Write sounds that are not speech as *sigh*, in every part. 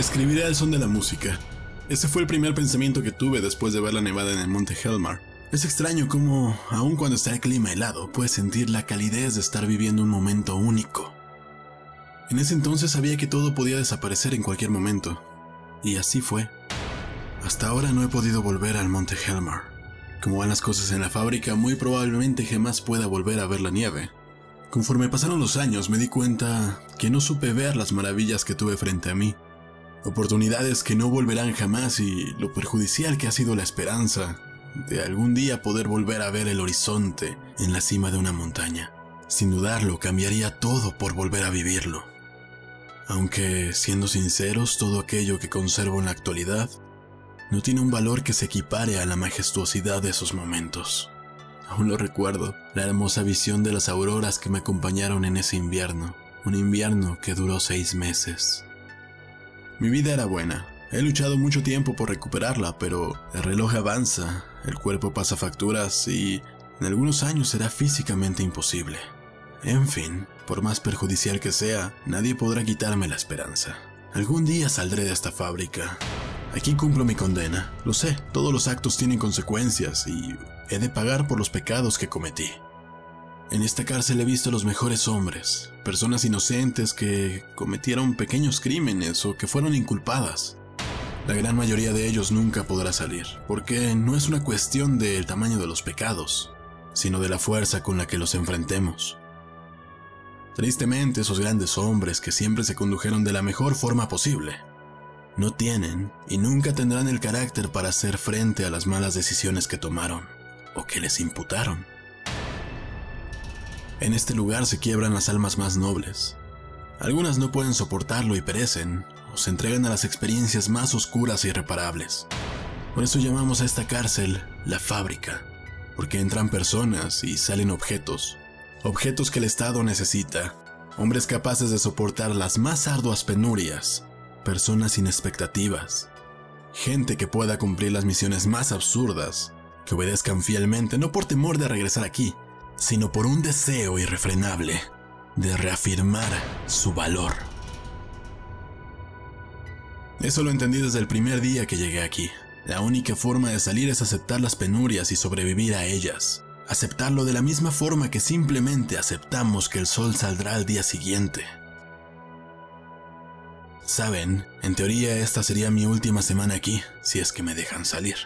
Escribiré al son de la música. Ese fue el primer pensamiento que tuve después de ver la nevada en el monte Helmar. Es extraño cómo, aun cuando está el clima helado, puedes sentir la calidez de estar viviendo un momento único. En ese entonces sabía que todo podía desaparecer en cualquier momento, y así fue. Hasta ahora no he podido volver al monte Helmar. Como van las cosas en la fábrica, muy probablemente jamás pueda volver a ver la nieve. Conforme pasaron los años me di cuenta que no supe ver las maravillas que tuve frente a mí. Oportunidades que no volverán jamás y lo perjudicial que ha sido la esperanza de algún día poder volver a ver el horizonte en la cima de una montaña. Sin dudarlo, cambiaría todo por volver a vivirlo. Aunque, siendo sinceros, todo aquello que conservo en la actualidad no tiene un valor que se equipare a la majestuosidad de esos momentos. Aún lo recuerdo, la hermosa visión de las auroras que me acompañaron en ese invierno, un invierno que duró seis meses. Mi vida era buena, he luchado mucho tiempo por recuperarla, pero el reloj avanza, el cuerpo pasa facturas y en algunos años será físicamente imposible. En fin, por más perjudicial que sea, nadie podrá quitarme la esperanza. Algún día saldré de esta fábrica. Aquí cumplo mi condena. Lo sé, todos los actos tienen consecuencias y he de pagar por los pecados que cometí. En esta cárcel he visto a los mejores hombres, personas inocentes que cometieron pequeños crímenes o que fueron inculpadas. La gran mayoría de ellos nunca podrá salir, porque no es una cuestión del tamaño de los pecados, sino de la fuerza con la que los enfrentemos. Tristemente, esos grandes hombres que siempre se condujeron de la mejor forma posible, no tienen y nunca tendrán el carácter para hacer frente a las malas decisiones que tomaron o que les imputaron. En este lugar se quiebran las almas más nobles. Algunas no pueden soportarlo y perecen, o se entregan a las experiencias más oscuras e irreparables. Por eso llamamos a esta cárcel la fábrica, porque entran personas y salen objetos, objetos que el Estado necesita, hombres capaces de soportar las más arduas penurias, personas sin expectativas, gente que pueda cumplir las misiones más absurdas, que obedezcan fielmente no por temor de regresar aquí, sino por un deseo irrefrenable de reafirmar su valor. Eso lo entendí desde el primer día que llegué aquí. La única forma de salir es aceptar las penurias y sobrevivir a ellas. Aceptarlo de la misma forma que simplemente aceptamos que el sol saldrá al día siguiente. Saben, en teoría esta sería mi última semana aquí, si es que me dejan salir.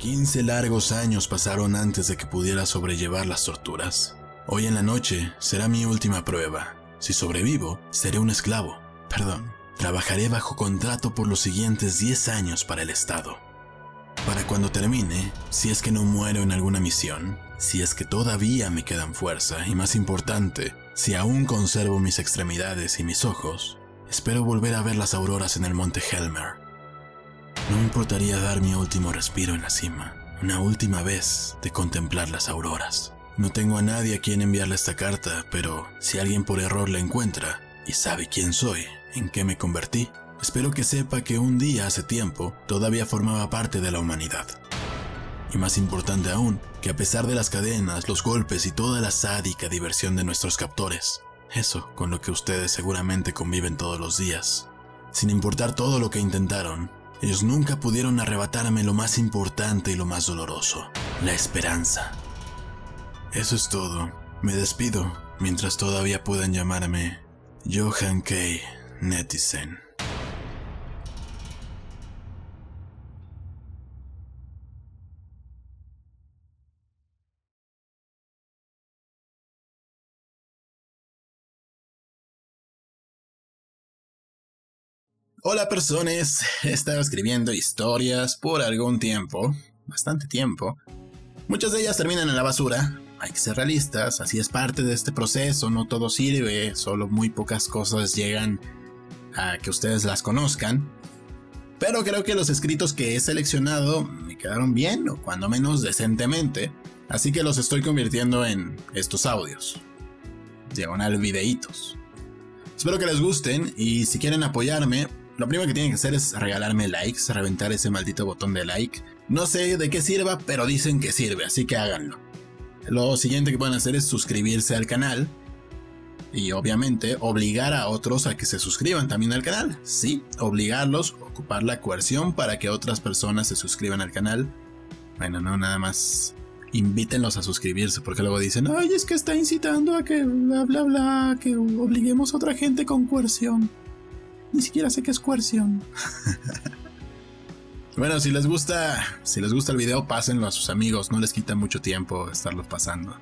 15 largos años pasaron antes de que pudiera sobrellevar las torturas. Hoy en la noche será mi última prueba. Si sobrevivo, seré un esclavo. Perdón, trabajaré bajo contrato por los siguientes 10 años para el Estado. Para cuando termine, si es que no muero en alguna misión, si es que todavía me quedan fuerza y más importante, si aún conservo mis extremidades y mis ojos, espero volver a ver las auroras en el monte Helmer no me importaría dar mi último respiro en la cima, una última vez de contemplar las auroras. No tengo a nadie a quien enviarle esta carta, pero si alguien por error la encuentra y sabe quién soy, en qué me convertí, espero que sepa que un día hace tiempo todavía formaba parte de la humanidad. Y más importante aún, que a pesar de las cadenas, los golpes y toda la sádica diversión de nuestros captores, eso con lo que ustedes seguramente conviven todos los días, sin importar todo lo que intentaron, ellos nunca pudieron arrebatarme lo más importante y lo más doloroso, la esperanza. Eso es todo. Me despido mientras todavía puedan llamarme Johan K. Netizen. Hola personas, he estado escribiendo historias por algún tiempo, bastante tiempo. Muchas de ellas terminan en la basura, hay que ser realistas, así es parte de este proceso, no todo sirve, solo muy pocas cosas llegan a que ustedes las conozcan. Pero creo que los escritos que he seleccionado me quedaron bien, o cuando menos decentemente, así que los estoy convirtiendo en estos audios. Diagonal videitos. Espero que les gusten y si quieren apoyarme, lo primero que tienen que hacer es regalarme likes, reventar ese maldito botón de like. No sé de qué sirva, pero dicen que sirve, así que háganlo. Lo siguiente que pueden hacer es suscribirse al canal. y obviamente obligar a otros a que se suscriban también al canal. Sí, obligarlos, ocupar la coerción para que otras personas se suscriban al canal. Bueno, no, nada más invítenlos a suscribirse, porque luego dicen, ay, es que está incitando a que bla, bla, bla, que obliguemos a otra gente con coerción. Ni siquiera sé qué es coerción. *laughs* bueno, si les gusta, si les gusta el video, pásenlo a sus amigos, no les quita mucho tiempo estarlo pasando.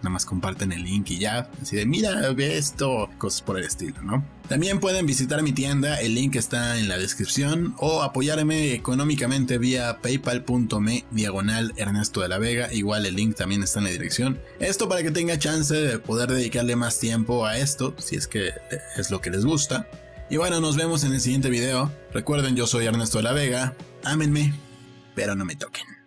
Nada más comparten el link y ya. Así de, mira, ve esto, cosas por el estilo, ¿no? También pueden visitar mi tienda, el link está en la descripción, o apoyarme económicamente vía paypal.me diagonal Ernesto de la Vega, igual el link también está en la dirección. Esto para que tenga chance de poder dedicarle más tiempo a esto, si es que es lo que les gusta. Y bueno, nos vemos en el siguiente video. Recuerden, yo soy Ernesto de la Vega. Ámenme, pero no me toquen.